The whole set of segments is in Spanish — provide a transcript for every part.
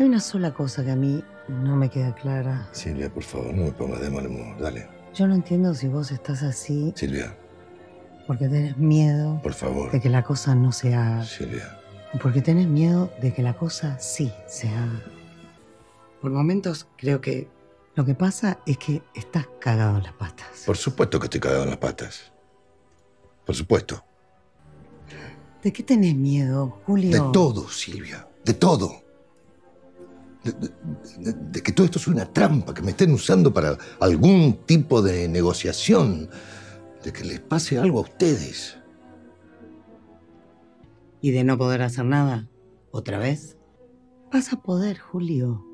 Hay una sola cosa que a mí no me queda clara. Silvia, por favor, no me pongas de mal humor. Dale. Yo no entiendo si vos estás así Silvia, porque tenés miedo por favor. de que la cosa no se haga. Silvia. Porque tenés miedo de que la cosa sí se haga. Por momentos creo que lo que pasa es que estás cagado en las patas. Por supuesto que estoy cagado en las patas. Por supuesto. ¿De qué tenés miedo, Julio? De todo, Silvia. De todo. De, de- de- de que todo esto es una trampa, que me estén usando para algún tipo de negociación. De que les pase algo a ustedes. ¿Y de no poder hacer nada? ¿Otra vez? Vas a poder, Julio.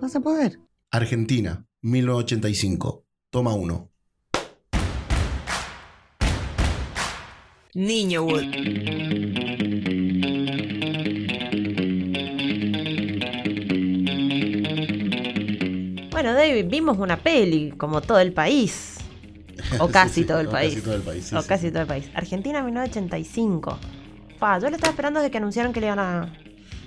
Vas a poder. Argentina, 1985. Toma uno. Niño Wood. Bueno, David, vimos una peli, como todo el país. O casi Sí, sí, todo el país. Casi todo el país. sí, o casi todo el país. Argentina 1985. Fa, yo lo estaba esperando desde que anunciaron que le iban a.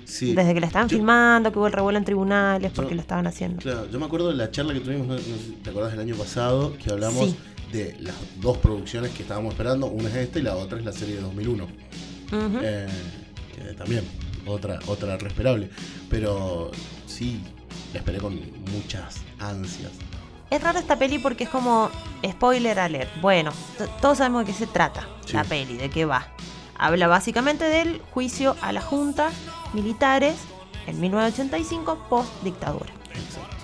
Sí. Desde que la estaban Yo- filmando, que hubo el revuelo en tribunales porque lo estaban haciendo. Claro, yo me acuerdo de la charla que tuvimos, no, no sé si ¿te acordás del año pasado? Que hablamos de las dos producciones que estábamos esperando. Una es esta y la otra es la serie de 2001. Ujú. Eh, que también, otra, otra respirable. Pero sí, la esperé con muchas ansias. Es raro esta peli porque es como spoiler alert. Bueno, todos sabemos de qué se trata Sí. la peli, de qué va. Habla básicamente del juicio a la junta militares en 1985 post dictadura. Exacto.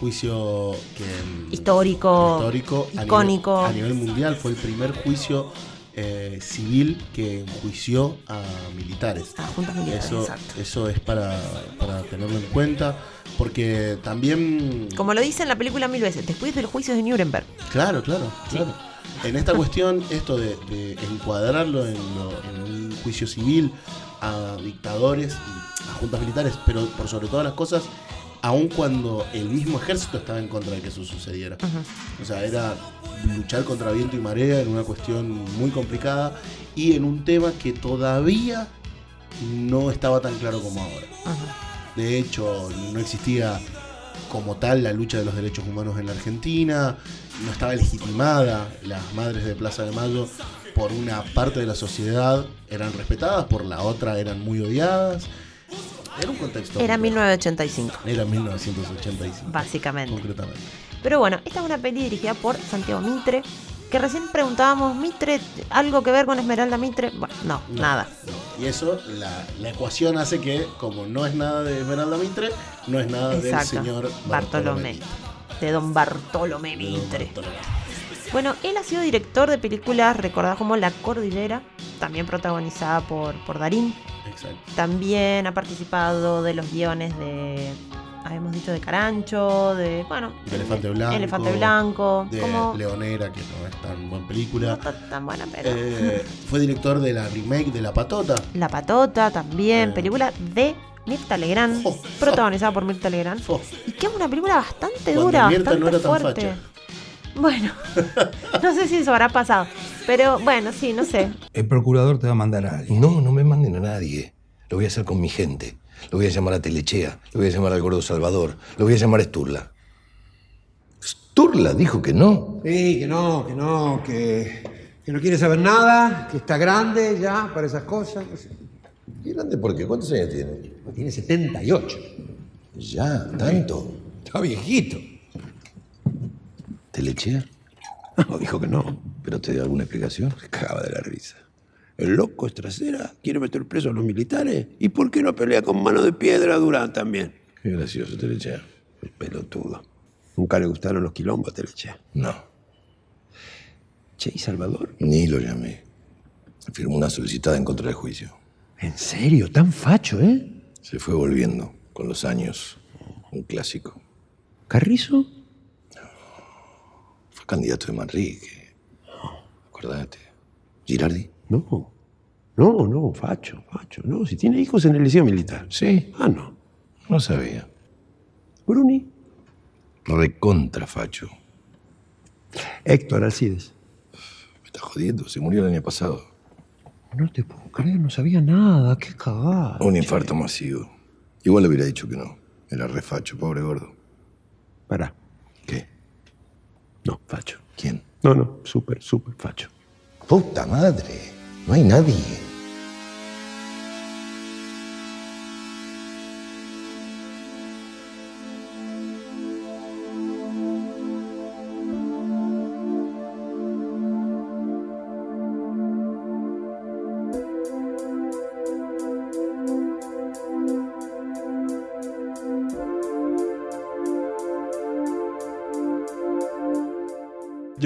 Juicio que. mm, Histórico, histórico a icónico. nivel- A nivel, mundial fue el primer juicio eh, civil que enjuició a militares. A juntas militares, Eso, exacto. eso es para, para tenerlo en cuenta, porque también... Como lo dice en la película mil veces, después del juicio de Nuremberg. Claro, claro, claro. En esta cuestión, esto de, de encuadrarlo en, lo- en un juicio civil a dictadores y a juntas militares, pero por sobre todas las cosas, aun cuando el mismo ejército estaba en contra de que eso sucediera. O sea, era luchar contra viento y marea en una cuestión muy complicada y en un tema que todavía no estaba tan claro como ahora. De hecho, no existía como tal la lucha de los derechos humanos en la Argentina, no estaba legitimada las madres de Plaza de Mayo por una parte de la sociedad, eran respetadas, por la otra eran muy odiadas. Era un contexto. Era complejo. 1985, Era 1985. básicamente. Concretamente. Pero bueno, esta es una peli dirigida por Santiago Mitre. Que recién preguntábamos, ¿Mitre algo que ver con Esmeralda Mitre? Bueno, no, No, nada. no. Y eso, la, la ecuación hace que, como no es nada de Esmeralda Mitre, no es nada del señor Bartolomé. De Don Bartolomé don Mitre. Bartolomé. Bueno, él ha sido director de películas recordadas como La Cordillera, también protagonizada por, por Darín. Exacto. También ha participado de los guiones de. Habíamos dicho de Carancho, de. Bueno. De Elefante Blanco. Elefante Blanco. De como. Leonera, que no es tan buena película. tan buena, pero. Eh, fue director de la remake de La Patota. La Patota también, Eh. película de Mirta Legrand, Oh, protagonizada por Mirta Legrand. Oh, Y que es una película bastante dura, Mirta bastante no era tan fuerte. facha. Bueno, no sé si eso habrá pasado, pero bueno, sí, no sé. El procurador te va a mandar a alguien. No, no me manden a nadie. Lo voy a hacer con mi gente. Lo voy a llamar a Telechea. Lo voy a llamar al Gordo Salvador. Lo voy a llamar a Sturla. Sturla dijo que no. Sí, que no, que no, que, que no quiere saber nada, que está grande ya para esas cosas. ¿Y grande por qué? ¿Cuántos años tiene? Tiene 78. Ya, tanto. Está viejito. ¿Telechea? No, dijo que no. ¿Pero te dio alguna explicación? Se cagaba de la risa. El loco es trasera, quiere meter preso a los militares. ¿Y por qué no pelea con mano de piedra a Durán también? Qué gracioso, Telechea. El pelotudo. Nunca le gustaron los quilombos, Teleche. No, Che, ¿y Salvador? ni lo llamé. Firmó una solicitada en contra del juicio. ¿En serio? Tan facho, ¿eh? Se fue volviendo con los años. Un clásico. ¿Carrizo? Fue candidato de Manrique. Acordate. Girardi. No. No, no, facho, facho. No, si tiene hijos en el liceo militar. Sí, Ah, no. no sabía. Bruni. Recontra facho. Héctor Alcides. Me está jodiendo. Se murió el año pasado. No te puedo creer, no sabía nada. Qué cagada. Un infarto masivo. Igual le hubiera dicho que no. Era refacho, pobre gordo. Pará. ¿Qué? No, facho. ¿Quién? No, no, súper, súper facho. Puta madre. No hay nadie.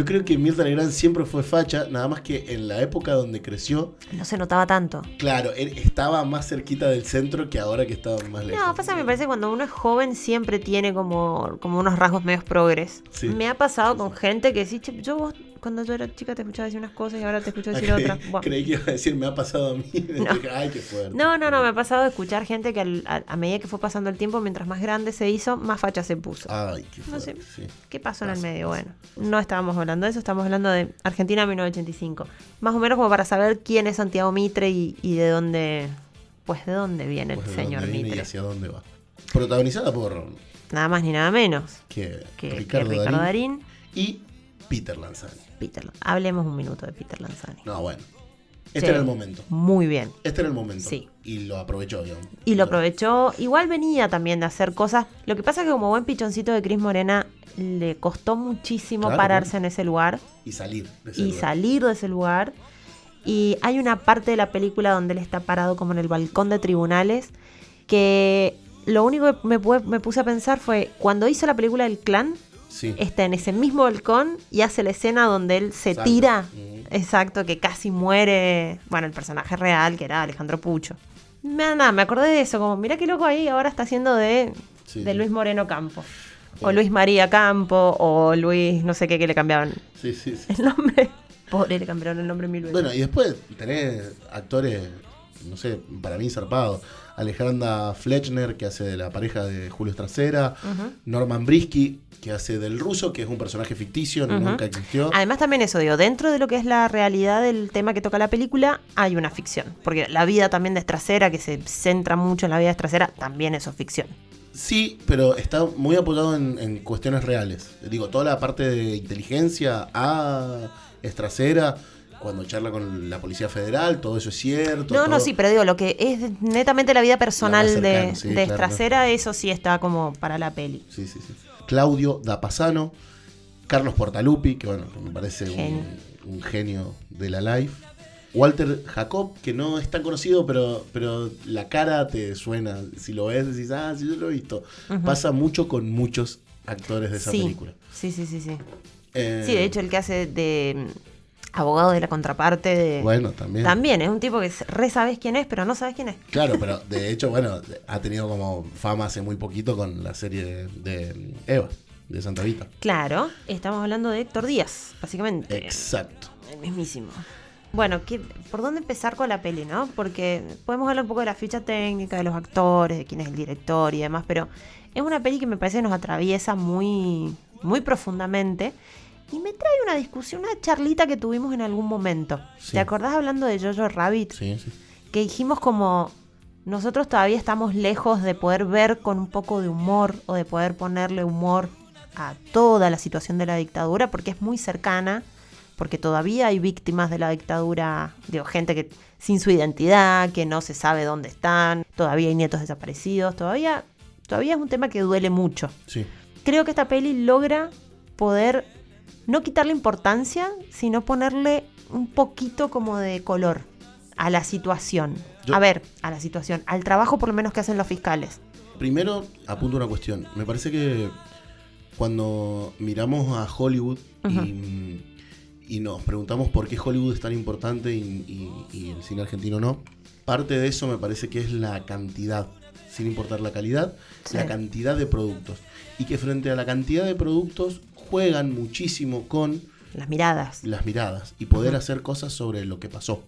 Creo que Mirta Legrand siempre fue facha, nada más que en la época donde creció, No se notaba tanto. claro, él estaba más cerquita del centro que ahora que estaba más lejos. No, pasa que me parece que cuando uno es joven siempre tiene como, como unos rasgos medios progres. Sí. Me ha pasado con gente que sí, "Che, yo vos cuando yo era chica te escuchaba decir unas cosas y ahora te escucho decir Ah, otras. Creí que iba a decir, me ha pasado a mí. Dije, Ay, qué fuerte. No, no, no, me ha pasado de escuchar gente que al- a, a medida que fue pasando el tiempo, mientras más grande se hizo, más facha se puso. Ay, qué No fuerte. sé. sí. ¿Qué pasó en el medio? Bueno, no estábamos hablando de eso, estamos hablando de Argentina 1985. Más o menos como para saber quién es Santiago Mitre y, y de dónde, pues de dónde viene Pues el de señor dónde viene y Mitre. hacia dónde va. Protagonizada por Nada más ni nada menos que, que que Ricardo, Ricardo, Darín, Darín. y Peter Lanzani. Peter. Hablemos un minuto de Peter Lanzani. No, bueno. Este Sí. era el momento. Muy bien. Este era el momento. Sí. Y lo aprovechó, digamos. Y lo aprovechó. Igual venía también de hacer cosas. Lo que pasa es que como buen pichoncito de Cris Morena, le costó muchísimo Claro, pararse en ese lugar Y salir de ese y lugar. salir de ese lugar. Y hay una parte de la película donde él está parado como en el balcón de tribunales que lo único que me, me puse a pensar fue cuando hizo la película El Clan, Sí. está en ese mismo balcón y hace la escena donde él se tira. Exacto, que casi muere. Bueno, el personaje real, que era Alejandro Pucho. Me, nada, me acordé de eso, como, mira qué loco ahí, ahora está haciendo de, Sí, de. Luis Moreno Campo. O Luis María Campo, o Luis, no sé qué, que le cambiaban Sí, sí, sí. el nombre. Pobre, le cambiaron el nombre mil veces. Bueno, y después tenés actores, no sé, para mí zarpados. Alejandra Fletchner, que hace de la pareja de Julio Estracera. Norman Brisky, que hace del ruso, que es un personaje ficticio, nunca existió. Además también eso, digo, dentro de lo que es la realidad del tema que toca la película, hay una ficción. Porque la vida también de Estracera, que se centra mucho en la vida de Estracera, también eso es ficción. Sí, pero está muy apoyado en, en cuestiones reales. Digo, toda la parte de inteligencia a Estracera, cuando charla con la Policía Federal, todo eso es cierto. No, no, sí, pero digo, lo que es netamente la vida personal La más cercana, de, sí, de claro, Estracera, eso sí está como para la peli. Sí, sí, sí. Claudio Dapasano, Carlos Portalupi, que bueno, me parece Genio. Un, un genio de la life. Walter Jacob, que no es tan conocido, pero, pero la cara te suena. Si lo ves, decís, ah, sí, yo lo he visto. Pasa mucho con muchos actores de esa sí, película. sí, sí, sí, sí. Eh, Sí, de hecho, el que hace de abogado de la contraparte de... Bueno, también. También es un tipo que re sabes quién es, pero no sabes quién es. Claro, pero de hecho, bueno, ha tenido como fama hace muy poquito con la serie de, Eva, de Santa Vita. Claro, estamos hablando de Héctor Díaz, básicamente. Exacto. El mismísimo. Bueno, ¿qué- ¿por dónde empezar con la peli, no? Porque podemos hablar un poco de la ficha técnica, de los actores, de quién es el director y demás, pero es una peli que me parece que nos atraviesa muy, muy profundamente y me trae una discusión, una charlita que tuvimos en algún momento. Sí. ¿Te acordás hablando de Jojo Rabbit? Sí, sí. Que dijimos como nosotros todavía estamos lejos de poder ver con un poco de humor o de poder ponerle humor a toda la situación de la dictadura porque es muy cercana, porque todavía hay víctimas de la dictadura, digo, gente que sin su identidad, que no se sabe dónde están, todavía hay nietos desaparecidos, todavía, todavía es un tema que duele mucho. Sí. Creo que esta peli logra poder no quitarle importancia, sino ponerle un poquito como de color a la situación. Yo- A ver, a la situación, al trabajo por lo menos que hacen los fiscales. Primero, apunto una cuestión. Me parece que cuando miramos a Hollywood y, y nos preguntamos por qué Hollywood es tan importante y, y- y el cine argentino no, parte de eso me parece que es la cantidad, sin importar la calidad, Sí. la cantidad de productos. Y que frente a la cantidad de productos juegan muchísimo con Las miradas. las miradas y poder hacer cosas sobre lo que pasó.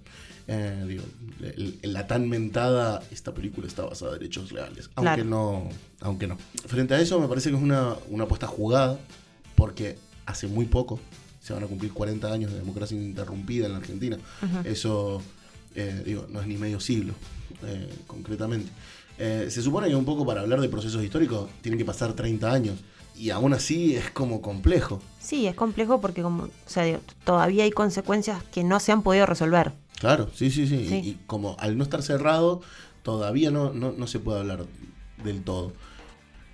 Eh, digo, el- el- la tan mentada, esta película está basada en hechos reales. Aunque Claro. no. Aunque no. Frente a eso me parece que es una, una apuesta jugada, porque hace muy poco se van a cumplir 40 años de democracia interrumpida en la Argentina. Eso, eh, digo, no es ni medio siglo, eh, concretamente. Se supone que un poco para hablar de procesos históricos tienen que pasar 30 años. Y aún así es como complejo. Sí, es complejo porque como, o sea, todavía hay consecuencias que no se han podido resolver. Claro, sí, sí, sí. Sí. Y, y como al no estar cerrado, todavía no, no, no se puede hablar del todo.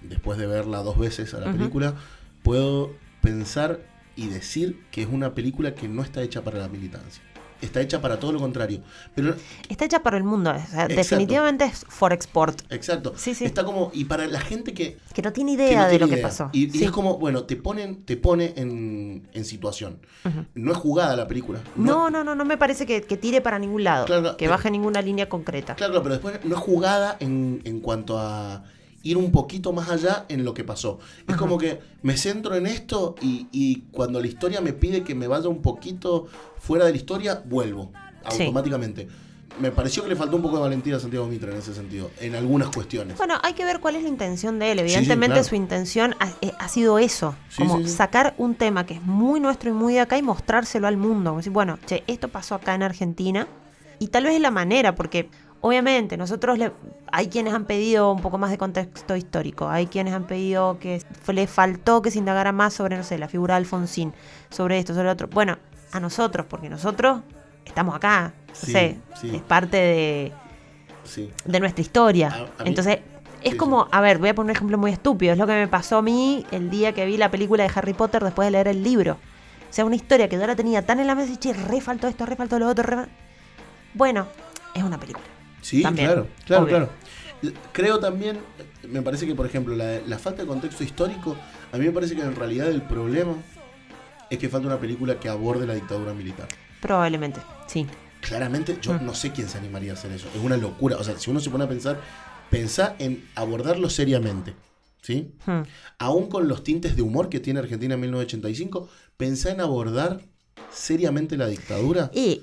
Después de verla dos veces a la película, puedo pensar y decir que es una película que no está hecha para la militancia. Está hecha para todo lo contrario. Pero, Está hecha para el mundo, o sea, Exacto. definitivamente es for export, exacto. Sí, sí. Está como. Y para la gente que, que no tiene idea no de tiene lo que pasó. Y, es como, bueno, te ponen, te pone en, en situación. No es jugada la película. No, no, no, no me parece que, que tire para ningún lado, Claro, que baje ninguna línea concreta. Claro, pero después no es jugada en, en cuanto a ir un poquito más allá en lo que pasó. Es como que me centro en esto y, y cuando la historia me pide que me vaya un poquito fuera de la historia, vuelvo Sí. automáticamente. Me pareció que le faltó un poco de valentía a Santiago Mitra en ese sentido, en algunas cuestiones. Bueno, hay que ver cuál es la intención de él. Sí, sí, Evidentemente claro. su intención ha, eh, ha sido eso, como sacar un tema que es muy nuestro y muy de acá y mostrárselo al mundo. Como decir, bueno, che, esto pasó acá en Argentina y tal vez es la manera, porque obviamente nosotros le, hay quienes han pedido un poco más de contexto histórico, hay quienes han pedido que le faltó que se indagara más sobre, no sé, la figura de Alfonsín, sobre esto, sobre lo otro. Bueno, a nosotros, porque nosotros estamos acá, no Sí, sé, sí. es parte de Sí. de nuestra historia. A- a mí- Entonces, es como, a ver, voy a poner un ejemplo muy estúpido. Es lo que me pasó a mí el día que vi la película de Harry Potter después de leer el libro. O sea, una historia que yo la tenía tan en la mesa y, che, re faltó esto, re faltó lo otro, re... Bueno, es una película. Sí, También, claro, claro, obvio. claro. Creo también, me parece que, por ejemplo, la, la falta de contexto histórico, a mí me parece que en realidad el problema es que falta una película que aborde la dictadura militar. Probablemente, sí. Claramente, yo Mm. no sé quién se animaría a hacer eso. Es una locura. O sea, si uno se pone a pensar, pensá en abordarlo seriamente. ¿Sí? Hmm. Aún con los tintes de humor que tiene Argentina en 1985, pensá en abordar seriamente la dictadura. Y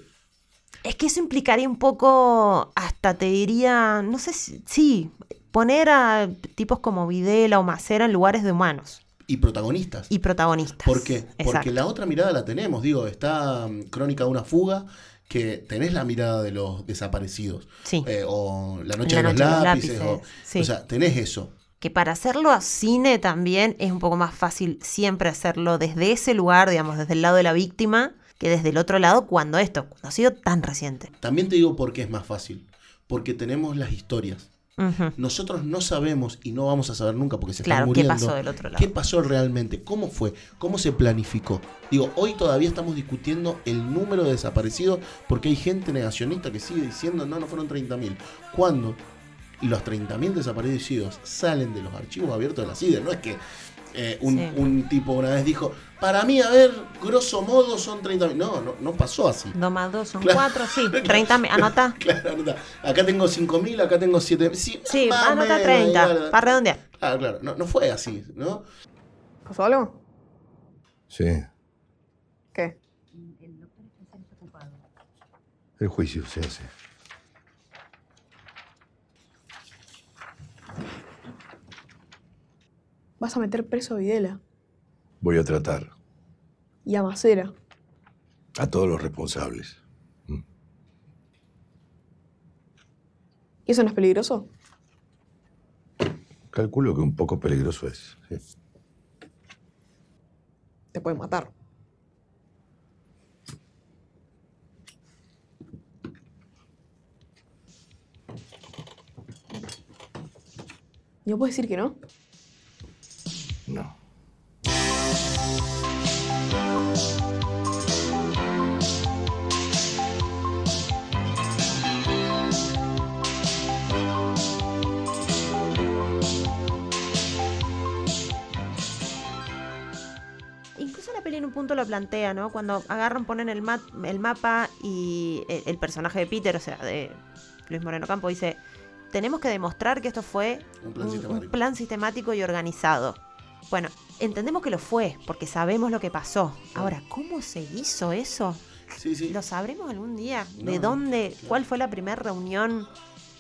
es que eso implicaría un poco, hasta te diría, no sé si, sí, poner a tipos como Videla o Macera en lugares de humanos Y protagonistas. y protagonistas. ¿Por qué? Porque la otra mirada la tenemos. Digo, está mm, Crónica de una fuga, que tenés la mirada de los desaparecidos. Sí. Eh, o La Noche, La de, los Noche de los lápices. Lápices, o, sí. o sea, tenés eso. que para hacerlo a cine también es un poco más fácil siempre hacerlo desde ese lugar, digamos, desde el lado de la víctima, que desde el otro lado cuando esto, cuando ha sido tan reciente. También te digo por qué es más fácil. Porque tenemos las historias. Nosotros no sabemos y no vamos a saber nunca porque se Claro, están ¿qué muriendo. pasó del otro lado? ¿Qué pasó realmente? ¿Cómo fue? ¿Cómo se planificó? Digo, hoy todavía estamos discutiendo el número de desaparecidos porque hay gente negacionista que sigue diciendo no, no fueron 30.000. Cuando los 30.000 desaparecidos salen de los archivos abiertos de la CIDE, no es que eh, un, Sí. un tipo una vez dijo, para mí, a ver, grosso modo son 30.000. No, no, no pasó así. Dos más dos son Claro. cuatro, sí. 30, me- anota. Claro, anota. Acá tengo 5.000, acá tengo 7.000. Sí, Sí, anota menos, 30, claro. para redondear. Claro, claro. No, no fue así, ¿no? ¿Pasó algo? Sí, ¿Qué? el juicio se hace. Vas a meter preso a Videla Voy a tratar y a Macera. a todos los responsables. ¿Y eso no es peligroso? Calculo que un poco peligroso es. sí. Te pueden matar. ¿No puedes decir que? No. Peli en un punto lo plantea, ¿no? Cuando agarran, ponen el, ma- el mapa y el, el personaje de Peter, o sea, de Luis Moreno Campo, dice, tenemos que demostrar que esto fue Un plan un, sistemático. un plan sistemático y organizado. Bueno, entendemos que lo fue, porque sabemos lo que pasó. Ahora, ¿cómo se hizo eso? Sí, sí. ¿Lo sabremos algún día? No, ¿De dónde? claro. ¿Cuál fue la primera reunión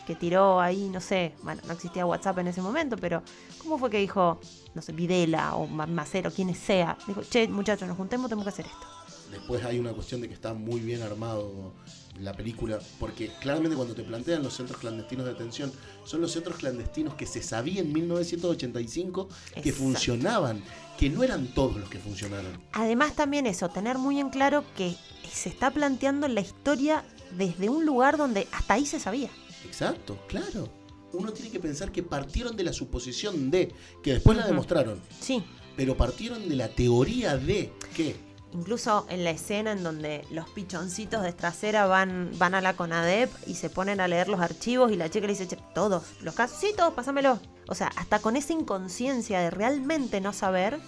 que tiró ahí? No sé. Bueno, no existía WhatsApp en ese momento, pero ¿cómo fue que dijo, no sé, Videla o Ma- Macero, quienes sea? Dijo, che, muchachos, nos juntemos, tenemos que hacer esto. después hay una cuestión de que está muy bien armado la película, porque claramente cuando te plantean los centros clandestinos de detención, son los centros clandestinos que se sabía en 1985 que Exacto. funcionaban, que no eran todos los que funcionaron. Además también eso, tener muy en claro que se está planteando la historia desde un lugar donde hasta ahí se sabía. Exacto, claro. Uno tiene que pensar que partieron de la suposición de, que después la demostraron, Sí, pero partieron de la teoría de que incluso en la escena en donde los pichoncitos de trasera van, van a la CONADEP y se ponen a leer los archivos y la chica le dice, "Che, todos, los casos, sí, todos, pásamelo. O sea, hasta con esa inconsciencia de realmente no saber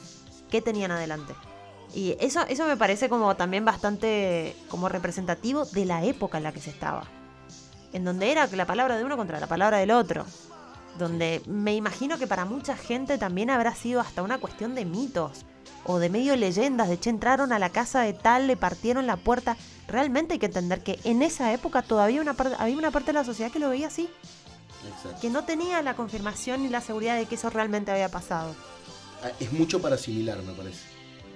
qué tenían adelante. Y eso, eso me parece como también bastante como representativo de la época en la que se estaba. En donde era la palabra de uno contra la palabra del otro. Donde me imagino que para mucha gente también habrá sido hasta una cuestión de mitos o de medio leyendas, de che, entraron a la casa de tal, le partieron la puerta. Realmente hay que entender que en esa época todavía una había una parte de la sociedad que lo veía así, Exacto. que no tenía la confirmación ni la seguridad de que eso realmente había pasado. Ah, es mucho para asimilar, me parece.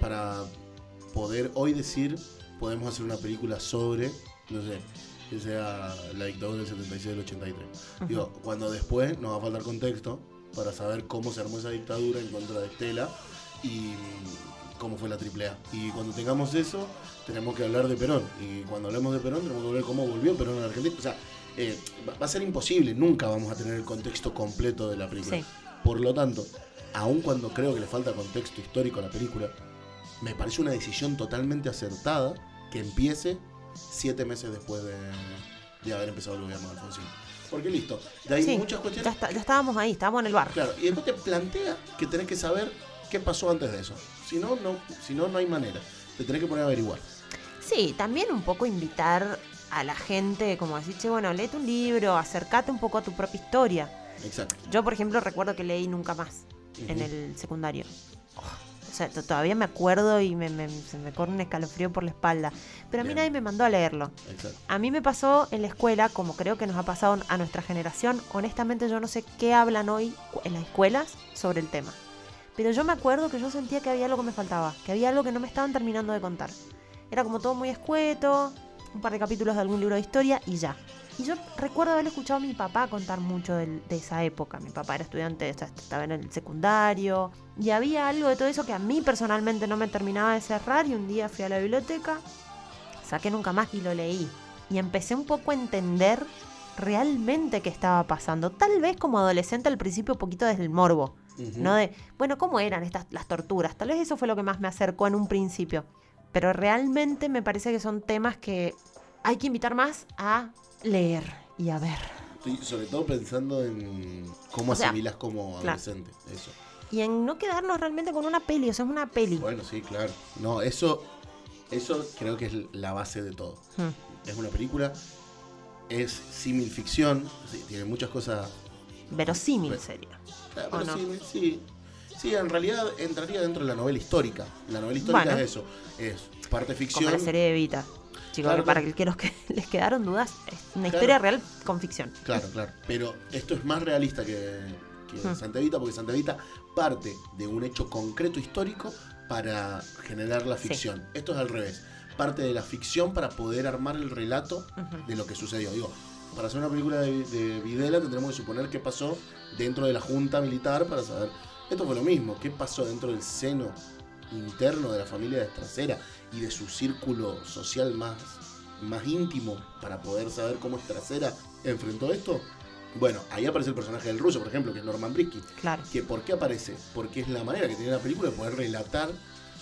Para poder hoy decir, podemos hacer una película sobre, no sé, que sea la dictadura del 76 del 83. Digo, cuando después nos va a faltar contexto para saber cómo se armó esa dictadura en contra de Estela y cómo fue la AAA. Y cuando tengamos eso, tenemos que hablar de Perón. Y cuando hablemos de Perón, tenemos que ver cómo volvió Perón a la Argentina. O sea, eh, va- va a ser imposible, nunca vamos a tener el contexto completo de la película. Sí. Por lo tanto, aun cuando creo que le falta contexto histórico a la película, me parece una decisión totalmente acertada que empiece siete meses después de, de haber empezado el gobierno de Alfonsín. Porque listo, de ahí Sí, muchas ya, cuestiones. está- ya estábamos ahí, estábamos en el bar. Claro, y después te plantea que tenés que saber qué pasó antes de eso. Si no, no, si no, no hay manera. Te tenés que poner a averiguar. Sí, también un poco invitar a la gente, como decir, che, bueno, léete un libro, acércate un poco a tu propia historia. Exacto. Yo, por ejemplo, recuerdo que leí Nunca Más en el secundario. O sea, to- todavía me acuerdo y me, me- se me corre un escalofrío por la espalda. Pero a mí Bien. nadie me mandó a leerlo. Exacto. A mí me pasó en la escuela, como creo que nos ha pasado a nuestra generación. Honestamente, yo no sé qué hablan hoy en las escuelas sobre el tema. Pero yo me acuerdo que yo sentía que había algo que me faltaba, que había algo que no me estaban terminando de contar. Era como todo muy escueto, un par de capítulos de algún libro de historia y ya. Y yo recuerdo haber escuchado a mi papá contar mucho del- de, esa época. Mi papá era estudiante, o sea, estaba en el secundario. Y había algo de todo eso que a mí personalmente no me terminaba de cerrar. Y un día fui a la biblioteca, saqué nunca más y lo leí. Y empecé un poco a entender realmente qué estaba pasando. Tal vez como adolescente al principio un poquito desde el morbo. Ujú. ¿no? De, bueno, ¿cómo eran estas las torturas? Tal vez eso fue lo que más me acercó en un principio. Pero realmente me parece que son temas que hay que invitar más a leer y a ver. Estoy sobre todo pensando en cómo O sea, asimilás como claro. adolescente. Eso. Y en no quedarnos realmente con una peli, o sea, es una peli. Bueno, sí, claro. No, eso, eso creo que es la base de todo. Hmm. Es una película, es símil ficción, sí, tiene muchas cosas. Verosímil sería. Ah, ¿O pero no? sí, sí. En realidad entraría dentro de la novela histórica. La novela histórica Bueno. es eso. Es parte Como ficción. la serie de Evita. Chicos, Claro, para claro. que los que les quedaron dudas, es una Claro. historia real con ficción. Claro, claro. Pero esto es más realista que, que Hmm. Santa Evita, porque Santa Evita parte de un hecho concreto histórico para generar la Sí. ficción. Esto es al revés. Parte de la ficción para poder armar el relato de lo que sucedió. Digo, para hacer una película de, de Videla tendremos que suponer qué pasó dentro de la junta militar para saber. Esto fue lo mismo. ¿Qué pasó dentro del seno interno de la familia de Estracera y de su círculo social más, más íntimo para poder saber cómo Estracera enfrentó esto? Bueno, ahí aparece el personaje del ruso, por ejemplo, que es Norman Brisky. Claro. Que ¿Por qué aparece? Porque es la manera que tiene la película de poder relatar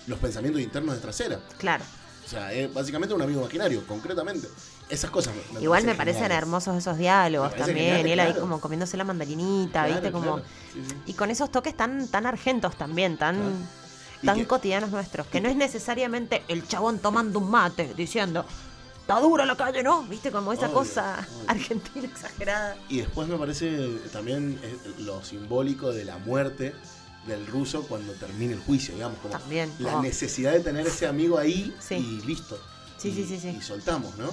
los pensamientos internos de Estracera. Claro. O sea, es básicamente un amigo maquinario, concretamente. Esas cosas me, Igual me parecen geniales. hermosos esos diálogos también. genial, y él ahí como comiéndose la mandarinita, Claro, ¿viste? Como. claro. Sí, sí. Y con esos toques tan, tan argentos también, tan, tan que- cotidianos nuestros. Que no es necesariamente el chabón tomando un mate diciendo, está dura la calle, ¿no? ¿Viste? Como esa Obvio, cosa obvio. argentina exagerada. Y después me parece también eh, lo simbólico de la muerte del ruso cuando termine el juicio, digamos, como También, la oh. necesidad de tener ese amigo ahí Sí. y listo. Sí, Y- sí, sí, sí. Y soltamos, ¿no?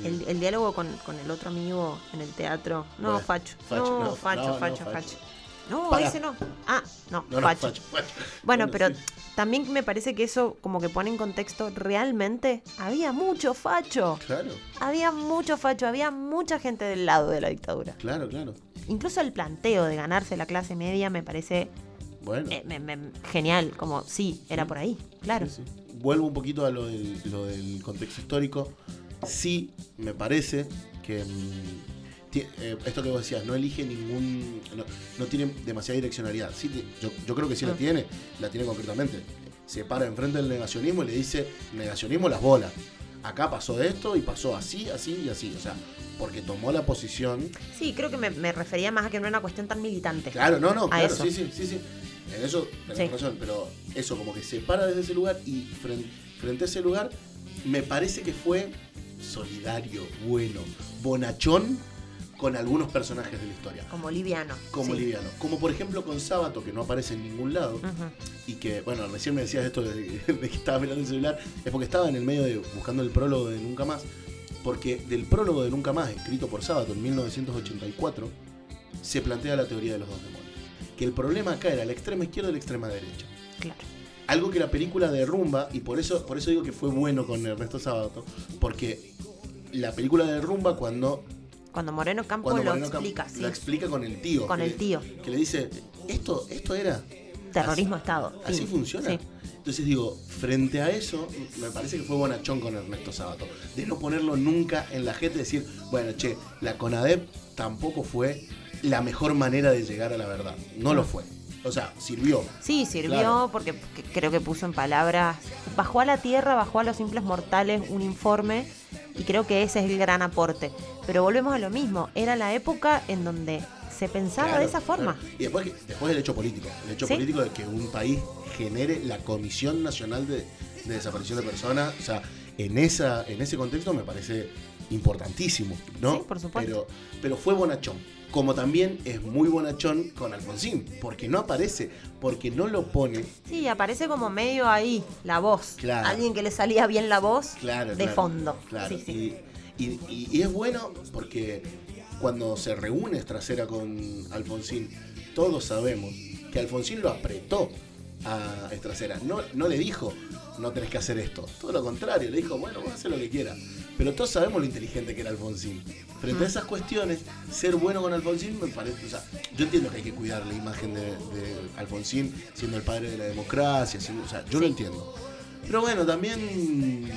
Y- El, el diálogo con, con el otro amigo en el teatro. No, Bueno, facho. facho, No, no, facho, no, facho, facho. facho. No, Pará. ese no. Ah, no, facho. facho. Bueno, pero sí. también me parece que eso como que pone en contexto, realmente había mucho facho. Claro, Había mucho facho, había mucha gente del lado de la dictadura. claro, claro. Incluso el planteo de ganarse la clase media me parece Bueno. eh, me- me- genial, como sí, era por ahí, claro. Sí, sí. Vuelvo un poquito a lo del, lo del contexto histórico. Sí, me parece que mm, eh, esto que vos decías, no elige ningún. No, no tiene demasiada direccionalidad. Sí, yo, yo creo que sí la Ah. tiene, la tiene concretamente. Se para enfrente del negacionismo y le dice: negacionismo las bolas. Acá pasó esto y pasó así, así y así. O sea, porque tomó la posición. Sí, creo que me, me refería más a que no era una cuestión tan militante. Claro, no, no, claro, eso. sí, sí, sí, sí. En eso tenés Sí. razón, pero eso como que se para desde ese lugar y frente, frente a ese lugar me parece que fue solidario, bueno, bonachón con algunos personajes de la historia. Como liviano. Como sí. liviano. Como por ejemplo con Sábato, que no aparece en ningún lado. Y que, bueno, recién me decías esto de, de que estaba mirando el celular. Es porque estaba en el medio de buscando el prólogo de Nunca Más. Porque del prólogo de Nunca Más, escrito por Sábato en 1984, se plantea la teoría de los dos demonios. Que el problema acá era la extrema izquierda y la extrema derecha. Claro. Algo que la película derrumba, y por eso, por eso digo que fue bueno con Ernesto Sábato, porque la película derrumba cuando, Cuando Moreno Campo cuando lo Camp- explica, sí. lo explica con el tío. Con que el le- tío. Que le dice, esto, esto era Terrorismo Estado. ¿Así funciona? Sí. Entonces digo, frente a eso, me parece que fue bonachón con Ernesto Sabato. De no ponerlo nunca en la gente y decir, bueno, che, la CONADEP tampoco fue la mejor manera de llegar a la verdad. No lo fue. O sea, sirvió. Sí, sirvió Claro. porque que- creo que puso en palabras, bajó a la tierra, bajó a los simples mortales un informe y creo que ese es el gran aporte. Pero volvemos a lo mismo, era la época en donde se pensaba Claro, de esa forma. claro. Y después, después el hecho político. El hecho Sí. político de que un país genere la Comisión Nacional de, de Desaparición de Personas. O sea, en, esa, en ese contexto me parece importantísimo, ¿no? Sí, por supuesto. Pero, pero fue bonachón. Como también es muy bonachón con Alfonsín, porque no aparece, porque no lo pone. Sí, aparece como medio ahí, la voz. Claro. Alguien que le salía bien la voz Claro, de claro, fondo. Claro. Sí, sí. Y, y- y- y es bueno porque cuando se reúne Estracera con Alfonsín, todos sabemos que Alfonsín lo apretó a Estracera. No, no le dijo, no tenés que hacer esto. Todo lo contrario, le dijo, bueno, vos hacer lo que quieras. Pero todos sabemos lo inteligente que era Alfonsín. Frente a esas cuestiones, ser bueno con Alfonsín me parece. O sea, yo entiendo que hay que cuidar la imagen de, de Alfonsín siendo el padre de la democracia. siendo- o sea, yo lo entiendo. Pero bueno, también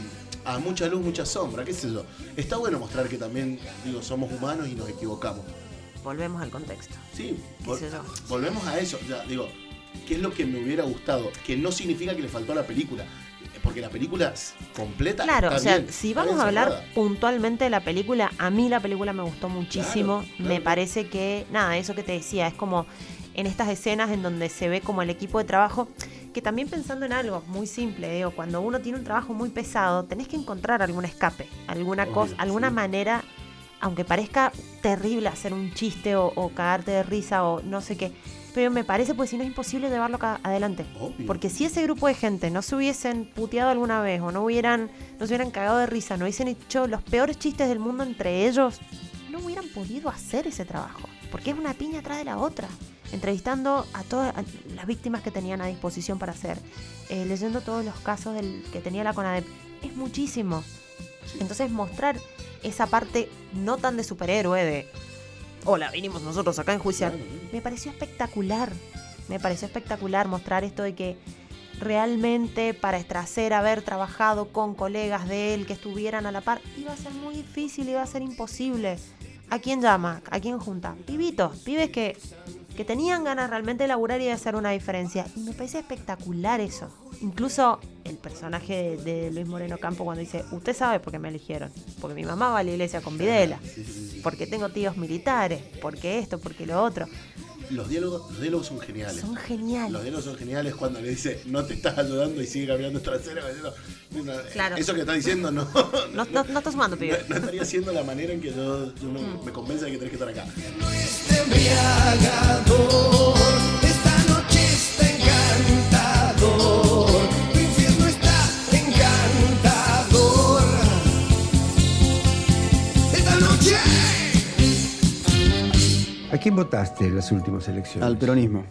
a mucha luz, mucha sombra, qué sé yo. Está bueno mostrar que también, digo, somos humanos y nos equivocamos. Volvemos al contexto. Sí, Qué vol- sé yo. volvemos a eso. Ya, digo, ¿qué es lo que me hubiera gustado? Que no significa que le faltó a la película. Porque la película s- completa. Claro, está o sea, bien, si vamos a hablar puntualmente de la película, a mí la película me gustó muchísimo. Claro, claro. Me parece que, nada, eso que te decía, es como en estas escenas en donde se ve como el equipo de trabajo, que también pensando en algo muy simple, digo, cuando uno tiene un trabajo muy pesado, tenés que encontrar algún escape, alguna Obvio, cosa, alguna sí. manera, aunque parezca terrible hacer un chiste o, o cagarte de risa o no sé qué, pero me parece pues si no es imposible llevarlo adelante. Obvio. Porque si ese grupo de gente no se hubiesen puteado alguna vez o no hubieran, no se hubieran cagado de risa, no hubiesen hecho los peores chistes del mundo entre ellos, no hubieran podido hacer ese trabajo. Porque es una piña atrás de la otra. Entrevistando a todas las víctimas que tenían a disposición para hacer, eh, leyendo todos los casos del, que tenía la CONADEP. Es muchísimo. Entonces mostrar esa parte no tan de superhéroe de hola, vinimos nosotros acá a enjuiciar. Me pareció espectacular. Me pareció espectacular mostrar esto de que realmente para Estracer haber trabajado con colegas de él que estuvieran a la par iba a ser muy difícil, iba a ser imposible. ¿A quién llama? ¿A quién junta? Pibitos, pibes que, que tenían ganas realmente de laburar y de hacer una diferencia. Y me parece espectacular eso. Incluso el personaje de, de Luis Moreno Campo cuando dice, usted sabe por qué me eligieron. Porque mi mamá va a la iglesia con Videla. Porque tengo tíos militares. Porque esto, porque lo otro. Los diálogos, los diálogos son geniales. Son geniales. Los diálogos son geniales cuando le dice, no te estás ayudando y sigue caminando trasera. diciendo, Claro. Eso que está diciendo no, No, no, no estás sumando, pibe. no estaría siendo la manera en que yo, yo me, me convence de que tenés que estar acá. Hay quién votaste en las últimas elecciones? Al peronismo.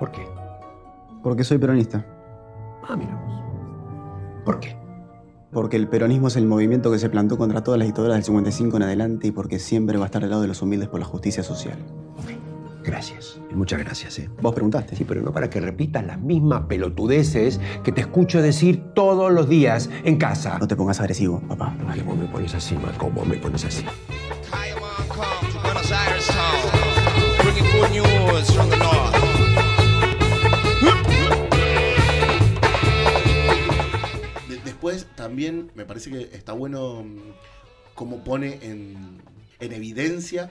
¿Por qué? Porque soy peronista. Ah, mira vos. ¿Por qué? Porque el peronismo es el movimiento que se plantó contra todas las dictaduras del 55 en adelante y porque siempre va a estar al lado de los humildes por la justicia social. Gracias. Y muchas gracias, ¿eh? Vos preguntaste. Sí, pero no para que repitas las mismas pelotudeces que te escucho decir todos los días en casa. No te pongas agresivo, papá. Vale, vos me pones así, Marco, vos me pones así. Buenos Aires town, bringing good news from the north. De- después también me parece que está bueno mm, cómo pone en, en evidencia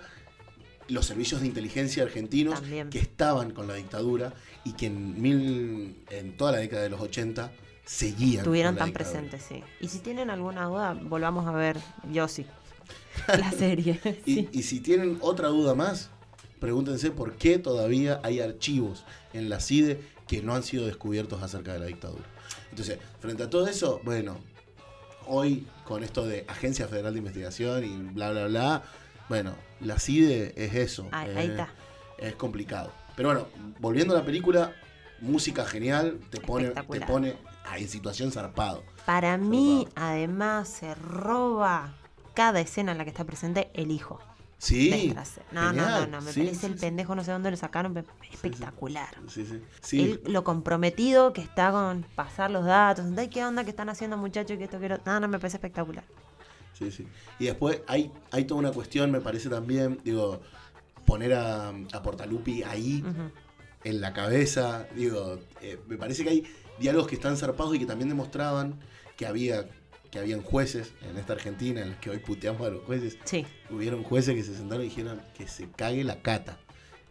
los servicios de inteligencia argentinos También. que estaban con la dictadura y que en, mil, en toda la década de los 80 seguían. Estuvieron con la tan dictadura. presentes, sí. Y si tienen alguna duda, volvamos a ver Yossi. La serie. Y, sí. y si tienen otra duda más, pregúntense por qué todavía hay archivos en la CIDE que no han sido descubiertos acerca de la dictadura. Entonces, frente a todo eso, bueno, hoy con esto de Agencia Federal de Investigación y bla, bla, bla, bueno, la CIDE es eso. Ahí- eh, ahí está. Es complicado. Pero bueno, volviendo a la película, música genial, te pone, te pone en situación zarpado. Para mí, además, se roba cada escena en la que está presente el hijo. Sí. No, no, no, no. Me Sí, parece sí, el pendejo, no sé dónde lo sacaron. pe- Espectacular. Sí, sí. Sí. Él, lo comprometido que está con pasar los datos. ¿Qué onda que están haciendo, muchachos? Que esto quiero. No, no, me parece espectacular. Sí, sí. Y después hay, hay toda una cuestión, me parece también, digo, poner a, a Portalupi ahí, en la cabeza, digo, eh, me parece que hay diálogos que están zarpados y que también demostraban que había que habían jueces en esta Argentina en los que hoy puteamos a los jueces. Sí. Hubieron jueces que se sentaron y dijeron que se cague la cata.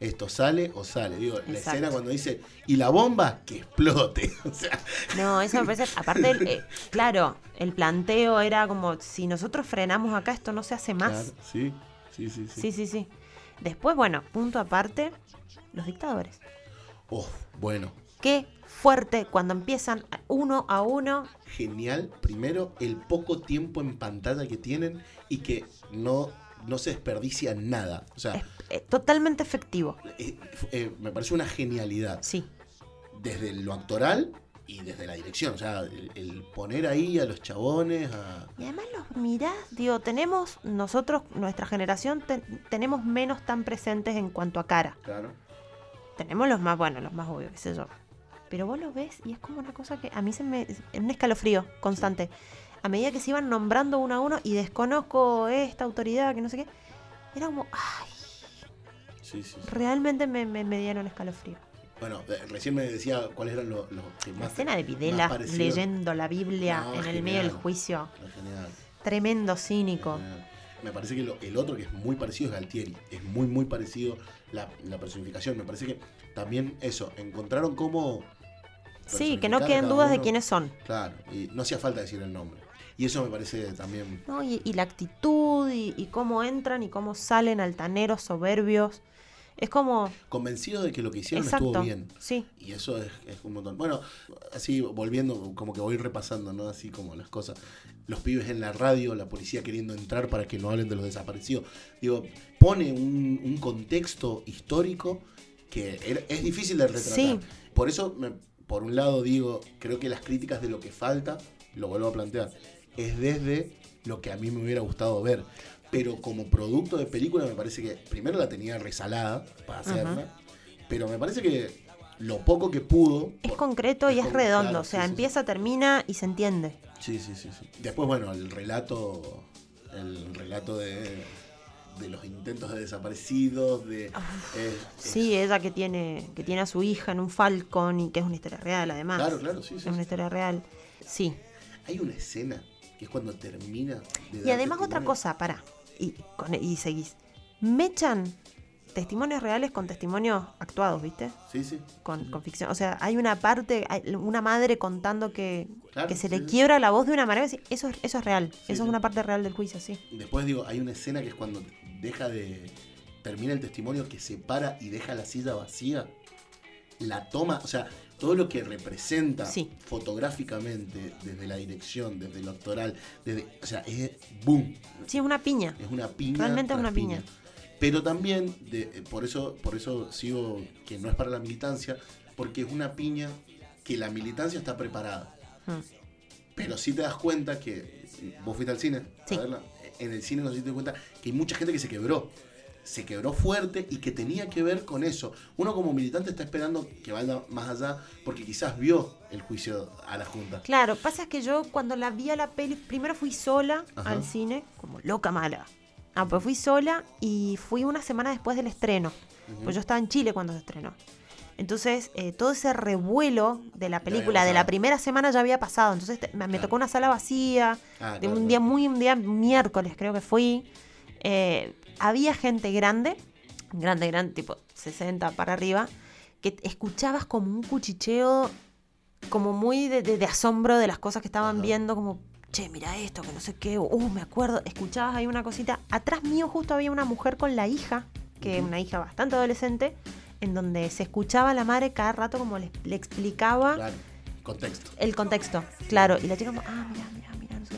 Esto sale o sale. Digo, la escena cuando dice, y la bomba, que explote. O sea, No, eso me parece. Aparte, el- eh, claro, el planteo era como: si nosotros frenamos acá, esto no se hace más. claro, sí, sí, sí, sí. Sí, sí, sí. Después, bueno, punto aparte, los dictadores. Oh, bueno, Qué fuerte cuando empiezan uno a uno. genial, primero, el poco tiempo en pantalla que tienen y que no, no se desperdicia nada. O sea, eh, totalmente efectivo. eh, eh, me parece una genialidad. Sí. Desde lo actoral y desde la dirección. O sea, el, el poner ahí a los chabones, a... Y además los mirás, digo, tenemos, nosotros, nuestra generación, te- tenemos menos tan presentes en cuanto a cara. Claro. Tenemos los más, bueno, los más obvios, qué sé yo. Pero vos los ves y es como una cosa que a mí se me... es un escalofrío constante. A medida que se iban nombrando uno a uno y desconozco esta autoridad, que no sé qué, era como, ay, Sí, sí, sí. realmente me, me, me dieron escalofrío. Bueno, eh, recién me decía cuáles eran los, los que La escena de parecidos. leyendo la Biblia No, en el medio del juicio. Genial. Tremendo cínico. Genial. Me parece que lo- el otro que es muy parecido es Galtieri. Es muy, muy parecido la, la personificación. Me parece que también eso, encontraron cómo. Sí, que no queden dudas de quiénes son. Claro, y no hacía falta decir el nombre. Y eso me parece también. ¿no? Y, y la actitud y, y cómo entran y cómo salen altaneros, soberbios. Es como... Convencido de que lo que hicieron Exacto. estuvo bien. Sí. Y eso es, es un montón. Bueno, así volviendo, como que voy repasando, ¿no? Así como las cosas. Los pibes en la radio, la policía queriendo entrar para que no hablen de los desaparecidos. Digo, pone un, un contexto histórico que es difícil de retratar. Sí. Por eso, me- por un lado, digo, creo que las críticas de lo que falta, lo vuelvo a plantear, es desde lo que a mí me hubiera gustado ver. Pero como producto de película, me parece que primero la tenía resalada para hacerla. Pero me parece que lo poco que pudo. Es concreto y Es redondo. claro, o sea, sí, sí, empieza, termina y se entiende. Sí, sí, sí, sí. Después, bueno, el relato. El relato de. De los intentos de desaparecidos, de. es- es- Sí, ella que tiene, que tiene a su hija en un Falcon y que es una historia real además. Claro, claro, sí, sí, Es sí. una historia real. Sí. Hay una escena que es cuando termina. de Y además otra cosa, para. Y, con- y seguís. Mechan testimonios reales con testimonios actuados, ¿viste? Sí, sí. Con, con ficción. O sea, hay una parte, hay una madre contando que, Claro, que se sí, le sí. quiebra la voz de una manera. Eso, es- eso es real. eso es una parte real del juicio, sí. Después digo, hay una escena que es cuando deja de. termina el testimonio que se para y deja la silla vacía. La toma, o sea, todo lo que representa fotográficamente, desde la dirección, desde lo actoral, desde. O sea, es boom. Sí, es una piña. Es una piña. Realmente es una piña. Pero también, de- eh, por, eso, por eso sigo que no es para la militancia, porque es una piña que la militancia está preparada. Mm. Pero sí te das cuenta que vos fuiste al cine Sí. a verla. En el cine no sé si te das cuenta que hay mucha gente que se quebró. Se quebró fuerte y que tenía que ver con eso. Uno como militante está esperando que vaya más allá porque quizás vio el juicio a la Junta. Claro, pasa es que yo cuando la vi a la peli, primero fui sola Ajá. al cine, como loca mala. Ah, pues fui sola y fui una semana después del estreno. Pues yo estaba en Chile cuando se estrenó. Entonces, eh, todo ese revuelo de la película de la primera semana ya había pasado. Entonces, te- me, tocó una sala vacía, Ah, de claro, un claro. día muy, un día miércoles creo que fui. Eh, había gente grande, grande, grande, tipo 60 para arriba, que escuchabas como un cuchicheo, como muy de, de- de asombro de las cosas que estaban Ajá. viendo, como, che, mira esto, que no sé qué, uh, me acuerdo, escuchabas ahí una cosita. Atrás mío justo había una mujer con la hija, que es una hija bastante adolescente, en donde se escuchaba a la madre cada rato como le, le explicaba Claro, contexto. el contexto, claro. Y la chica como, ah, mira, mira, mira, no sé.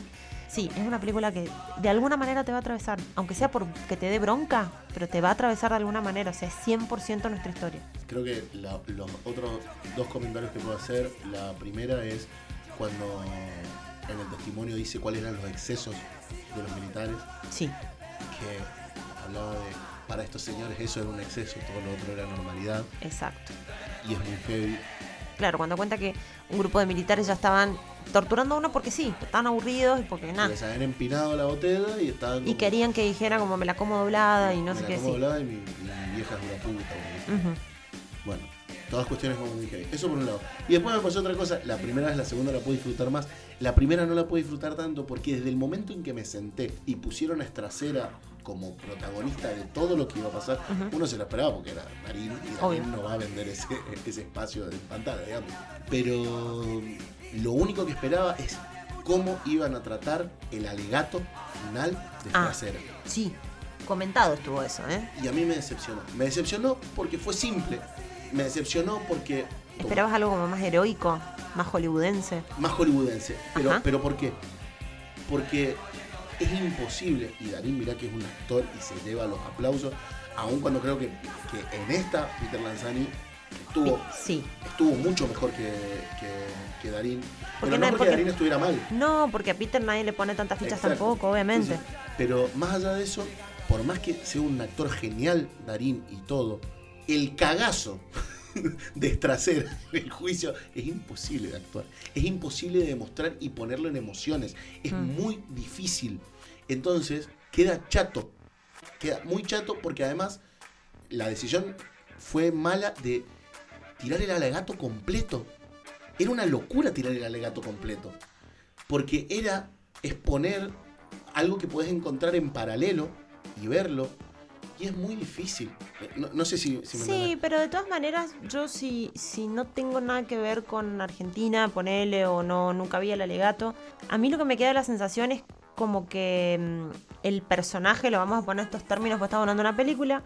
Sí, es una película que de alguna manera te va a atravesar, aunque sea porque te dé bronca, pero te va a atravesar de alguna manera, o sea, es 100% nuestra historia. Creo que la- los otros dos comentarios que puedo hacer, la primera es cuando en el testimonio dice cuáles eran los excesos de los militares, Sí, que hablaba de, para estos señores eso era un exceso, todo lo otro era normalidad, exacto. y es muy heavy. Claro, cuando cuenta que un grupo de militares ya estaban torturando a uno porque sí, estaban aburridos y porque nada. Les habían empinado la botella y estaban Y como, querían que dijera como me la como doblada y no me sé la qué como sí. doblada y mi, y mi vieja es una puta. Bueno, todas cuestiones como dije. Eso por un lado. Y después me pasó otra cosa. La primera vez, la segunda la puedo disfrutar más. La primera no la puedo disfrutar tanto porque desde el momento en que me senté y pusieron a Estracera como protagonista de todo lo que iba a pasar, Ujú. uno se lo esperaba porque era Darín y Darín no va a vender ese, ese espacio de pantalla, digamos. Pero lo único que esperaba es cómo iban a tratar el alegato final de Ah. Estracera. Sí, comentado estuvo eso, ¿eh? Y a mí me decepcionó. Me decepcionó porque fue simple. Me decepcionó porque Esperabas algo como más heroico, más hollywoodense. más hollywoodense. Pero, Ajá. pero ¿por qué? Porque es imposible, y Darín mirá que es un actor y se lleva los aplausos, aun cuando creo que, que en esta Peter Lanzani estuvo, Sí. estuvo mucho mejor que, que, que Darín. Porque Pero no- porque porque- Darín estuviera mal. No, porque a Peter nadie le pone tantas fichas Exacto. tampoco, obviamente. Entonces, pero más allá de eso, por más que sea un actor genial, Darín y todo, el cagazo de Estracera en el juicio es imposible de actuar. Es imposible de demostrar y ponerlo en emociones. Es Mm. muy difícil. Entonces, queda chato. Queda muy chato porque además la decisión fue mala de tirar el alegato completo. Era una locura tirar el alegato completo. Porque era exponer algo que puedes encontrar en paralelo y verlo. Y es muy difícil. No, no sé si, si me Sí, pero de todas maneras, yo si, si no tengo nada que ver con Argentina, ponele o no, nunca vi el alegato, a mí lo que me queda la sensación es como que mm, el personaje, lo vamos a poner en estos términos, porque estamos hablando de una película,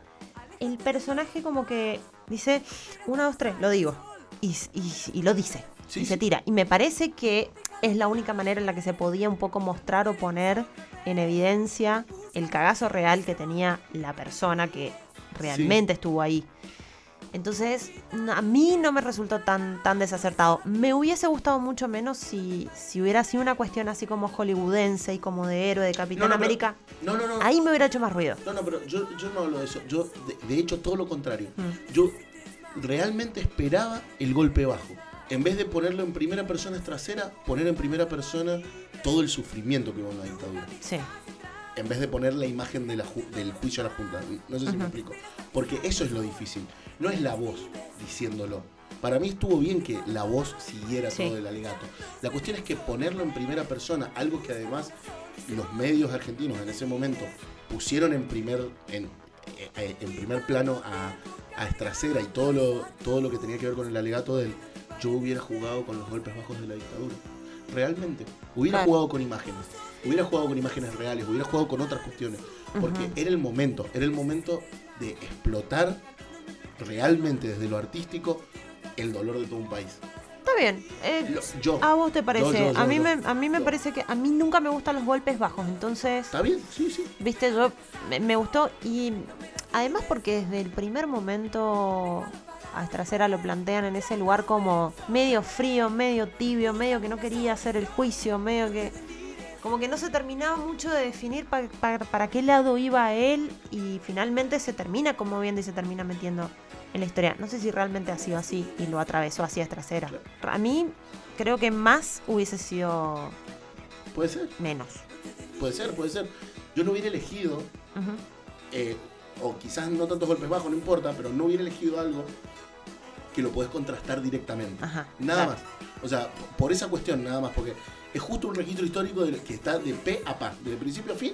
el personaje como que dice, una, dos, tres, lo digo, y, y- y lo dice, Sí, y se tira. Y me parece que es la única manera en la que se podía un poco mostrar o poner en evidencia el cagazo real que tenía la persona que realmente estuvo ahí. Entonces, a mí no me resultó tan, tan desacertado. Me hubiese gustado mucho menos si, si hubiera sido una cuestión así como hollywoodense y como de héroe de Capitán No, no, pero- América. No, no, no. Ahí me hubiera hecho más ruido. No, no, pero yo, yo no hablo de eso. Yo, de, de hecho, todo lo contrario. Mm. Yo realmente esperaba el golpe bajo. En vez de ponerlo en primera persona trasera, poner en primera persona todo el sufrimiento que hubo en la dictadura. Sí. En vez de poner la imagen de la ju- del juicio a la Junta. No sé si me explico. Porque eso es lo difícil. No es la voz diciéndolo. Para mí estuvo bien que la voz siguiera Sí. todo el alegato. La cuestión es que ponerlo en primera persona, algo que además los medios argentinos en ese momento pusieron en primer, en, eh, eh, en primer plano a, a Estracera y todo lo, todo lo que tenía que ver con el alegato del yo hubiera jugado con los golpes bajos de la dictadura. Realmente. Hubiera Claro. jugado con imágenes. Hubiera jugado con imágenes reales, hubiera jugado con otras cuestiones. Porque era el momento, era el momento de explotar realmente desde lo artístico el dolor de todo un país. Está bien. eh, Lo- yo. ¿A vos te parece? Yo, yo, yo, a mí, me, a mí me parece que a mí nunca me gustan los golpes bajos. Entonces, ¿Está bien? Sí, sí. viste, yo me, me gustó y Además porque desde el primer momento a Estracera lo plantean en ese lugar como medio frío, medio tibio, medio que no quería hacer el juicio, medio que... Como que no se terminaba mucho de definir pa- pa- para qué lado iba él y finalmente se termina como y se termina metiendo en la historia. No sé si realmente ha sido así y lo atravesó así a Estracera. A mí creo que más hubiese sido Puede ser, menos. puede ser, puede ser. Yo no hubiera elegido, eh, o quizás no tantos golpes bajos, no importa, pero no hubiera elegido algo que lo podés contrastar directamente. Ajá, Nada claro. más. O sea, p- por esa cuestión, nada más, porque es justo un registro histórico que está de pe a pa, de principio a fin,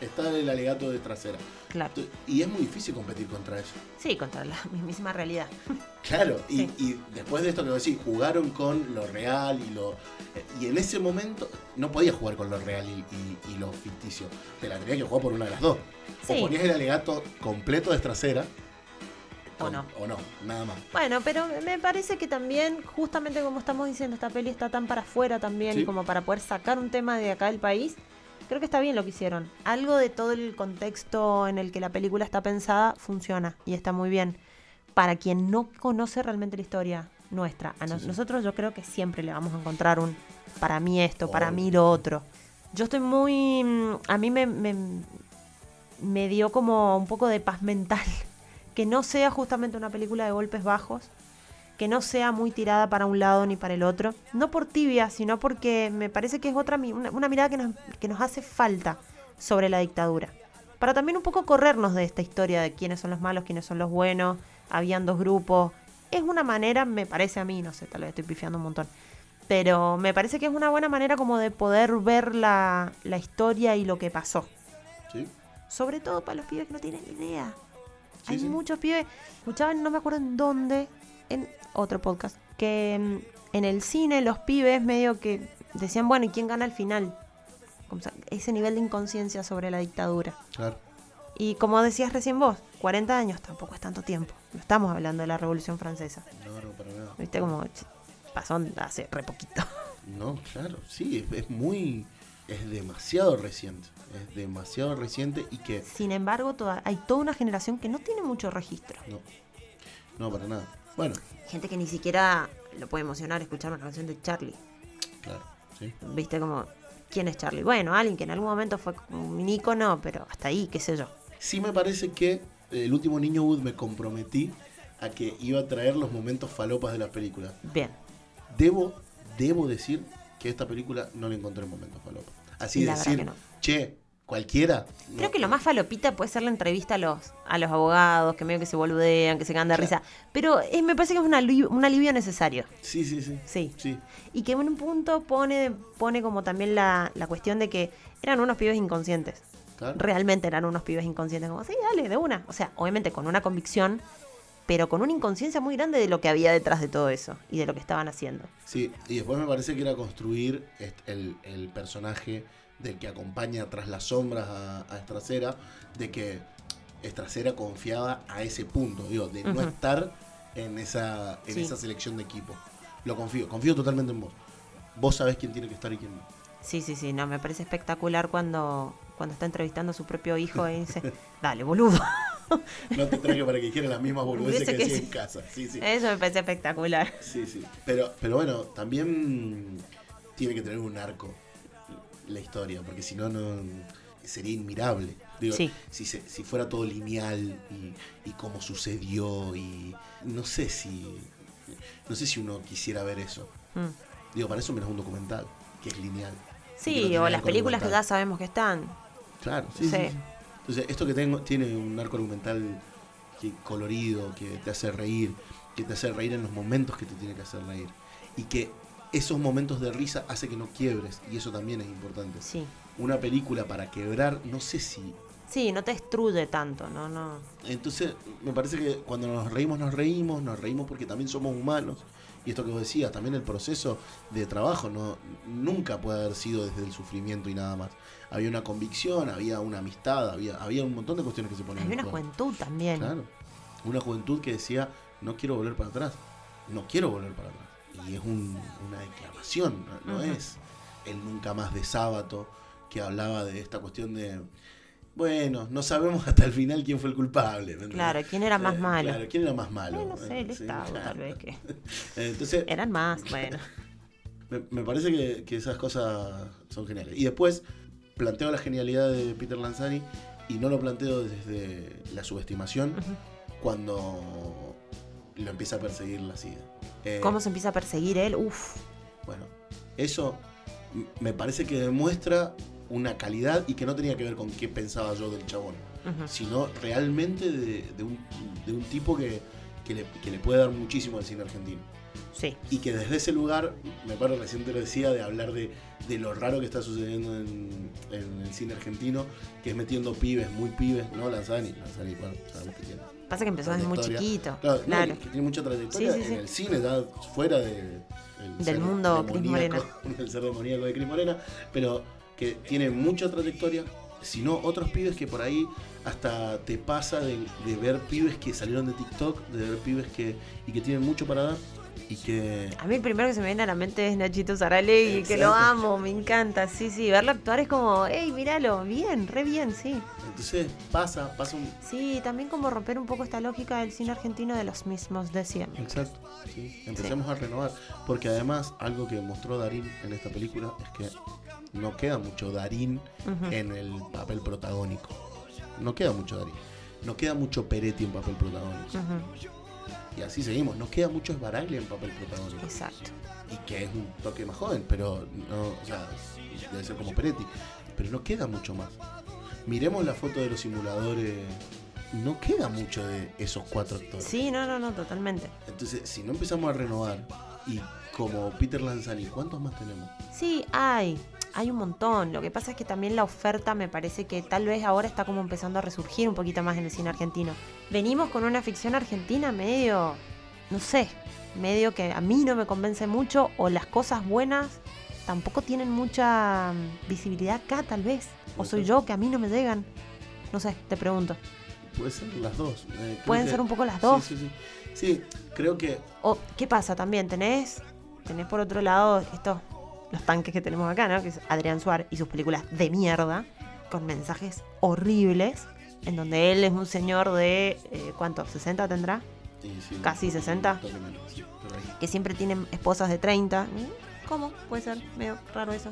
está el alegato de trasera. Claro. Y es muy difícil competir contra eso. Sí, contra la mismísima realidad. Claro, y, Sí. y después de esto que decís, jugaron con lo real y lo. eh, Y en ese momento no podías jugar con lo real y, y- y lo ficticio. Te la tenías que jugar por una de las dos. Sí. O ponías el alegato completo de trasera. O no. O no, nada más. Bueno, pero me parece que también, justamente como estamos diciendo, esta peli está tan para afuera también, Sí. como para poder sacar un tema de acá del país, creo que está bien lo que hicieron. Algo de todo el contexto en el que la película está pensada funciona y está muy bien. Para quien no conoce realmente la historia nuestra, a nos- nosotros yo creo que siempre le vamos a encontrar un para mí esto, para mí lo otro. Yo estoy muy... mm, A mí me, me, me dio como un poco de paz mental que no sea justamente una película de golpes bajos, que no sea muy tirada para un lado ni para el otro, no por tibia, sino porque me parece que es otra una, una mirada que nos, que nos hace falta sobre la dictadura. Para también un poco corrernos de esta historia de quiénes son los malos, quiénes son los buenos, habían dos grupos. Es una manera, me parece a mí, no sé, tal vez estoy pifiando un montón, pero me parece que es una buena manera como de poder ver la, la historia y lo que pasó. ¿Sí? Sobre todo para los pibes que no tienen idea. Sí, Hay sí. muchos pibes, escuchaban, no me acuerdo en dónde, en otro podcast, que mm, en el cine los pibes medio que decían, bueno, ¿y quién gana al final? Como ese nivel de inconsciencia sobre la dictadura. Claro. Y como decías recién vos, 40 años tampoco es tanto tiempo. No estamos hablando de la Revolución Francesa. No, no, para nada. Viste como pasó hace re poquito. No, claro, sí, es, es muy. Es demasiado reciente. Es demasiado reciente y que. Sin embargo, toda- hay toda una generación que no tiene mucho registro. No, no, para nada. Bueno, Gente que ni siquiera lo puede emocionar escuchar una canción de Charlie. claro, sí. Viste como, ¿quién es Charlie? Bueno, alguien que en algún momento fue un ícono, pero hasta ahí, qué sé yo. Sí me parece que el último Niño Wood me comprometí a que iba a traer los momentos falopas de la película. Bien. Debo, debo decir que esta película no le encontré momentos falopas. Así de decir, no. che, cualquiera. Creo que lo más falopita puede ser la entrevista a los, a los abogados, que medio que se boludean, que se cagan de risa. Pero eh, me parece que es un alivio, un alivio necesario. Sí, sí, sí. Sí. Sí, Y que en un punto pone, pone como también la, la cuestión de que eran unos pibes inconscientes. claro. Realmente eran unos pibes inconscientes. Como, sí, dale, de una. O sea, obviamente con una convicción, pero con una inconsciencia muy grande de lo que había detrás de todo eso y de lo que estaban haciendo. Sí, y después me parece que era construir el, el personaje del que acompaña tras las sombras a, a Estracera, de que Estracera confiaba a ese punto, digo, de no estar en esa, en Sí. esa selección de equipo. Lo confío, confío totalmente en vos. Vos sabés quién tiene que estar y quién no. Sí, sí, sí, no, me parece espectacular cuando, cuando está entrevistando a su propio hijo y dice, dale, boludo. No te traigo para que dijera las mismas boludeces que que hacía sí. en casa. Sí, sí. Eso me parece espectacular. Sí, sí. Pero, pero bueno, también tiene que tener un arco la historia, porque si no, no sería inmirable. Digo, Sí. si, se- si fuera todo lineal y, y cómo sucedió y no sé si no sé si uno quisiera ver eso. Mm. Digo, para eso menos un documental, que es lineal. Sí, no o las películas que ya sabemos que están. Claro, sí, sí. Sí. sí. Entonces, esto que tengo tiene un arco argumental que, colorido, que te hace reír, que te hace reír en los momentos que te tiene que hacer reír. Y que esos momentos de risa hace que no quiebres, y eso también es importante. Sí. Una película para quebrar, no sé si... Sí, no te destruye tanto, no, no. Entonces, me parece que cuando nos reímos, nos reímos, nos reímos porque también somos humanos. Y esto que vos decías, también el proceso de trabajo no nunca puede haber sido desde el sufrimiento y nada más. Había una convicción, había una amistad, había, había un montón de cuestiones que se ponían Había una juego. juventud también. Claro. Una juventud que decía, no quiero volver para atrás. No quiero volver para atrás. Y es un- una declaración, no, es el nunca más de sábado que hablaba de esta cuestión de Bueno, no sabemos hasta el final quién fue el culpable. Claro, ¿quién era más Eh, malo? Claro, ¿quién era más malo? Eh, no sé, el Eh, sí, Estado, claro. tal vez que. Entonces, Eran más, bueno. me, me parece que, que esas cosas son geniales. Y después planteo la genialidad de Peter Lanzani y no lo planteo desde la subestimación cuando lo empieza a perseguir la SIDA. Eh, ¿Cómo se empieza a perseguir él? Uf. Bueno, eso me parece que demuestra una calidad y que no tenía que ver con qué pensaba yo del chabón, sino realmente de, de un, de un tipo que, que le, que le puede dar muchísimo al cine argentino. Sí. Y que desde ese lugar, me parece recién te lo decía, de hablar de, de lo raro que está sucediendo en, en el cine argentino, que es metiendo pibes, muy pibes, ¿no? Lanzani, Lanzani, bueno, sabemos que tiene. Pasa que empezó desde muy chiquito. Claro, Claro. que tiene mucha trayectoria Sí, sí, sí. en el cine, ya fuera de, el Del ser mundo Cris demoníaco, del ser demoníaco de Cris Morena, pero que tiene mucha trayectoria, sino otros pibes que por ahí hasta te pasa de, de ver pibes que salieron de TikTok, de ver pibes que, y que tienen mucho para dar y que A mí el primero que se me viene a la mente es Nachito Saralegui, que lo amo, me encanta. Sí, sí, verlo actuar es como, hey, míralo, bien, re bien, sí. Entonces pasa, pasa un... Sí, también como romper un poco esta lógica del cine argentino de los mismos de siempre. Exacto, sí. empecemos a renovar, porque además algo que mostró Darín en esta película es que no queda mucho Darín en el papel protagónico. No queda mucho Darín. No queda mucho Peretti en papel protagónico. Y así seguimos. No queda mucho Esbaraglia en papel protagónico. Exacto. Y que es un toque más joven, pero no, o sea, debe ser como Peretti. Pero no queda mucho más. Miremos la foto de los simuladores. No queda mucho de esos cuatro actores. Sí, no, no, no, totalmente. Entonces, si no empezamos a renovar, y como Peter Lanzani, ¿cuántos más tenemos? Sí, hay, hay un montón. Lo que pasa es que también la oferta me parece que tal vez ahora está como empezando a resurgir un poquito más en el cine argentino. Venimos con una ficción argentina medio, no sé, medio que a mí no me convence mucho o las cosas buenas tampoco tienen mucha mm, visibilidad acá tal vez. O soy yo que a mí no me llegan. No sé, te pregunto. Puede ser las dos. eh, Pueden que- ser un poco las Sí, dos. Sí, sí, Sí, creo que O, ¿qué pasa también? Tenés, tenés por otro lado estos, los tanques que tenemos acá, ¿no? Que es Adrián Suárez y sus películas de mierda, con mensajes horribles, en donde él es un señor de, eh, ¿cuánto? ¿60 tendrá? sí, sí, Casi un 60. toque menos, sí. Que siempre tienen esposas de 30. Mm, ¿Cómo? Puede ser, medio raro eso.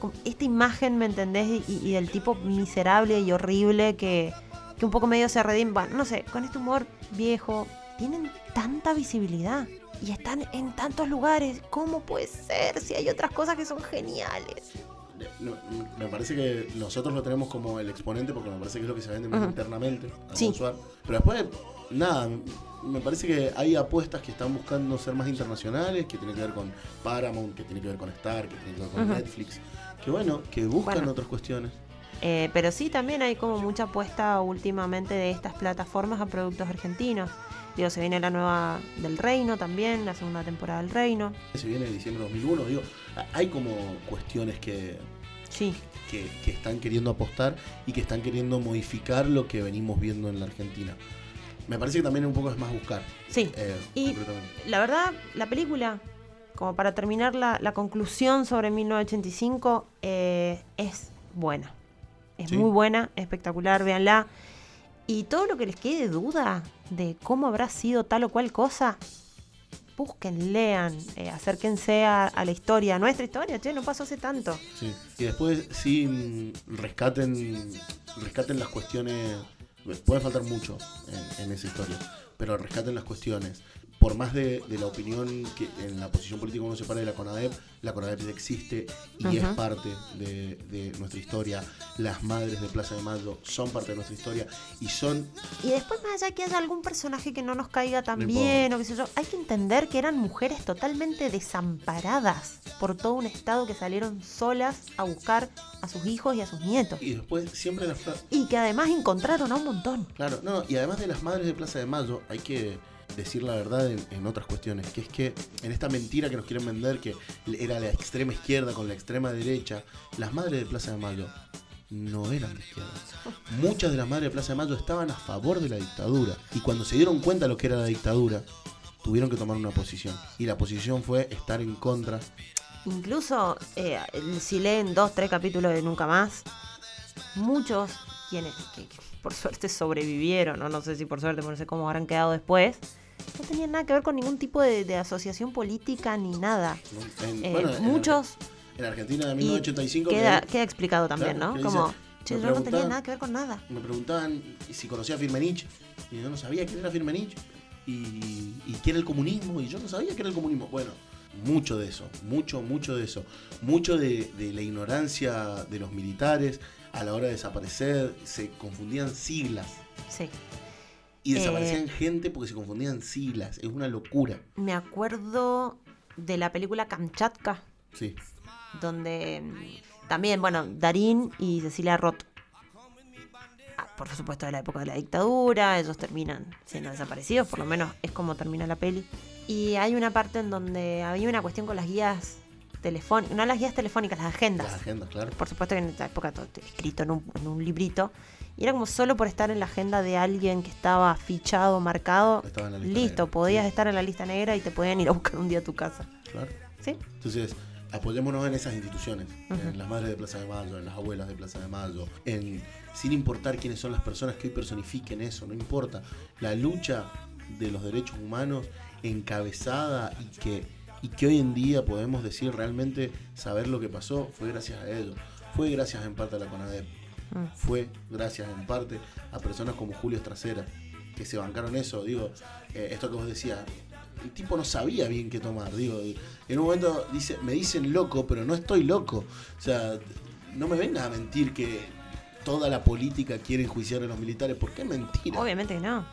Como esta imagen, ¿me entendés? Y, y del tipo miserable y horrible que, que un poco medio se redime. Bueno, no sé, con este humor viejo, tienen tanta visibilidad y están en tantos lugares. ¿Cómo puede ser si hay otras cosas que son geniales? No, me parece que nosotros lo tenemos como el exponente porque me parece que es lo que se vende más Ujú. internamente. a Sí. Pero después, nada, me parece que hay apuestas que están buscando ser más internacionales, que tienen que ver con Paramount, que tienen que ver con Star, que tienen que ver con. Netflix. Que bueno, que buscan Bueno. otras cuestiones. Eh, pero sí, también hay como mucha apuesta últimamente de estas plataformas a productos argentinos. Digo, se viene la nueva del Reino también, la segunda temporada del Reino. Se viene diciembre de 2001, digo, hay como cuestiones que, Sí, que, que están queriendo apostar y que están queriendo modificar lo que venimos viendo en la Argentina. Me parece que también un poco es más buscar. sí. eh, Y la verdad, la película, como para terminar la, la conclusión sobre 1985, eh, es buena. Es Sí. muy buena, espectacular, véanla. Y todo lo que les quede duda de cómo habrá sido tal o cual cosa, busquen, lean, eh, acérquense a, a la historia, a nuestra historia, che, no pasó hace tanto. Sí. Y después sí rescaten, rescaten las cuestiones. Puede faltar mucho en, esa historia, pero rescaten las cuestiones. Por más de, de la opinión que en la posición política uno se para de la CONADEP, la CONADEP existe y es parte de, de nuestra historia. Las madres de Plaza de Mayo son parte de nuestra historia y son Y después, más allá que haya algún personaje que no nos caiga tan No bien o qué sé yo, hay que entender que eran mujeres totalmente desamparadas por todo un estado que salieron solas a buscar a sus hijos y a sus nietos. y después siempre las Y que además encontraron a un montón. Claro, no, y además de las madres de Plaza de Mayo, hay que decir la verdad en, otras cuestiones, que es que en esta mentira que nos quieren vender, que era la extrema izquierda con la extrema derecha, las madres de Plaza de Mayo no eran de izquierda. Muchas de las madres de Plaza de Mayo estaban a favor de la dictadura, y cuando se dieron cuenta de lo que era la dictadura, tuvieron que tomar una posición, y la posición fue estar en contra. Incluso eh, si leen dos, tres capítulos de Nunca Más, muchos quienes por suerte sobrevivieron, o no sé si por suerte, no sé cómo habrán quedado después, no tenían nada que ver con ningún tipo de, de asociación política ni nada. En- Eh, bueno, muchos En Argentina de y 1985 que- queda, queda explicado también, Claro, ¿no? Como, che, yo no tenía nada que ver con nada. me preguntaban si conocía a Firmenich y yo no sabía quién era Firmenich y, y qué era el comunismo y yo no sabía qué era el comunismo. Bueno, mucho de eso, mucho, mucho de eso. Mucho de, de la ignorancia de los militares a la hora de desaparecer, se confundían siglas Sí. Y Eh, desaparecían gente porque se confundían siglas, es una locura. Me acuerdo de la película Kamchatka, Sí, donde mm, también, bueno, Darín y Cecilia Roth. ah, Por supuesto, de la época de la dictadura, ellos terminan siendo desaparecidos, por lo menos es como termina la peli. Y hay una parte en donde había una cuestión con las guías telefónicas, no las guías telefónicas, las agendas. las agendas, claro. Por supuesto que en esa época todo escrito en un, en un librito. Y era como solo por estar en la agenda de alguien que estaba fichado, marcado. Estaba en la lista Listo, negra, podías sí. estar en la lista negra y te podían ir a buscar un día a tu casa. Claro. ¿Sí? Entonces, apoyémonos en esas instituciones, en las madres de Plaza de Mayo, en las abuelas de Plaza de Mayo, en sin importar quiénes son las personas que hoy personifiquen eso, no importa. La lucha de los derechos humanos encabezada y que, y que hoy en día podemos decir realmente saber lo que pasó fue gracias a ellos. Fue gracias en parte a la CONADEP. Mm. Fue gracias en parte a personas como Julio Estracera, que se bancaron eso. Digo, eh, esto que vos decías, el tipo no sabía bien qué tomar. Digo, en un momento dice, me dicen loco, pero no estoy loco. O sea, no me vengas a mentir que toda la política quiere enjuiciar a los militares, porque es mentira. Obviamente que no.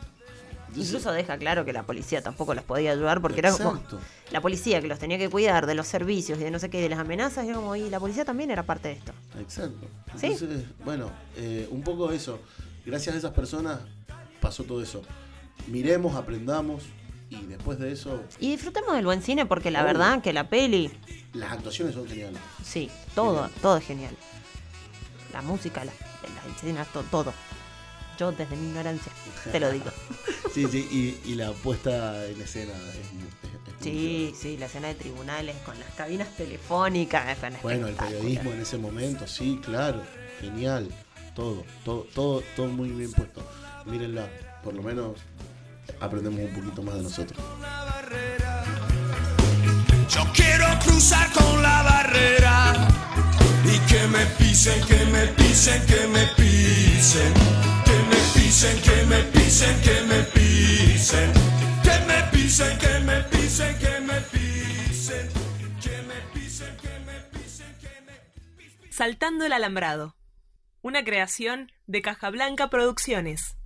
Incluso deja claro que la policía tampoco los podía ayudar porque era como Exacto. la policía que los tenía que cuidar de los servicios y de no sé qué, de las amenazas, y como, y la policía también era parte de esto. Exacto. Sí. Entonces, bueno, eh, un poco eso. Gracias a esas personas pasó todo eso. Miremos, aprendamos y después de eso Y disfrutemos del buen cine porque la verdad que la peli, las actuaciones son geniales. sí, todo, todo es genial. La música, la- las escenas, to- todo. Yo desde mi ignorancia, te lo digo. Sí, sí, y, y la puesta en escena es, muy- es- Sí, sí, la escena de tribunales con las cabinas telefónicas. Bueno, el periodismo en ese momento, sí, claro, genial, todo, todo, todo, todo muy bien puesto. Mírenla, por lo menos aprendemos un poquito más de nosotros. Yo quiero cruzar con la barrera y que me pisen, que me pisen, que me pisen, pisen, que me pisen, que me pisen. Que me pisen, que me pisen, que me pisen. Que me pisen, que me pisen, que me pisen. Saltando el alambrado. Una creación de Caja Blanca Producciones.